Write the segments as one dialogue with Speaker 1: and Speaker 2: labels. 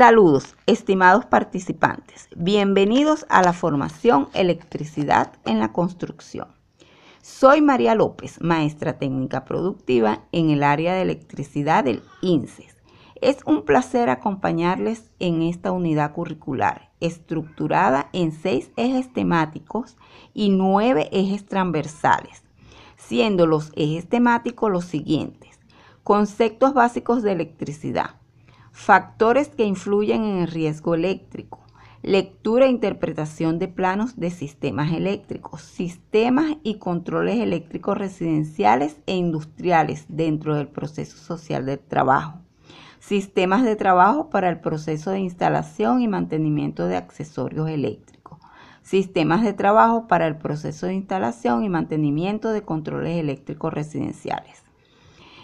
Speaker 1: Saludos, estimados participantes. Bienvenidos a la formación Electricidad en la Construcción. Soy María López, maestra técnica productiva en el área de electricidad del INSES. Es un placer acompañarles en esta unidad curricular, estructurada en seis ejes temáticos y nueve ejes transversales, siendo los ejes temáticos los siguientes. Conceptos básicos de electricidad Factores que influyen en el riesgo eléctrico. Lectura e interpretación de planos de sistemas eléctricos, sistemas y controles eléctricos residenciales e industriales dentro del proceso social del trabajo. Sistemas de trabajo para el proceso de instalación y mantenimiento de accesorios eléctricos. Sistemas de trabajo para el proceso de instalación y mantenimiento de controles eléctricos residenciales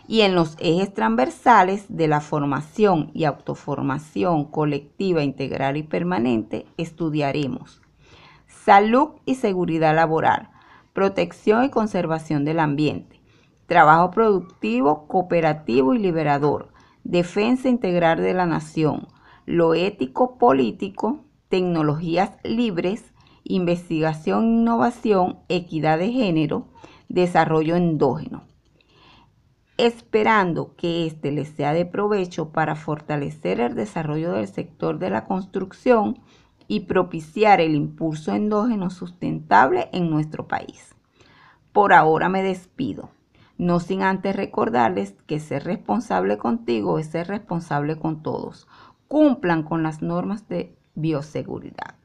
Speaker 1: y en los ejes transversales de la formación y autoformación colectiva, integral y permanente estudiaremos salud y seguridad laboral, protección y conservación del ambiente, trabajo productivo, cooperativo y liberador, defensa integral de la nación, lo ético político, tecnologías libres, investigación e innovación, equidad de género, desarrollo endógeno esperando que éste les sea de provecho para fortalecer el desarrollo del sector de la construcción y propiciar el impulso endógeno sustentable en nuestro país. Por ahora me despido, no sin antes recordarles que ser responsable contigo es ser responsable con todos. Cumplan con las normas de bioseguridad.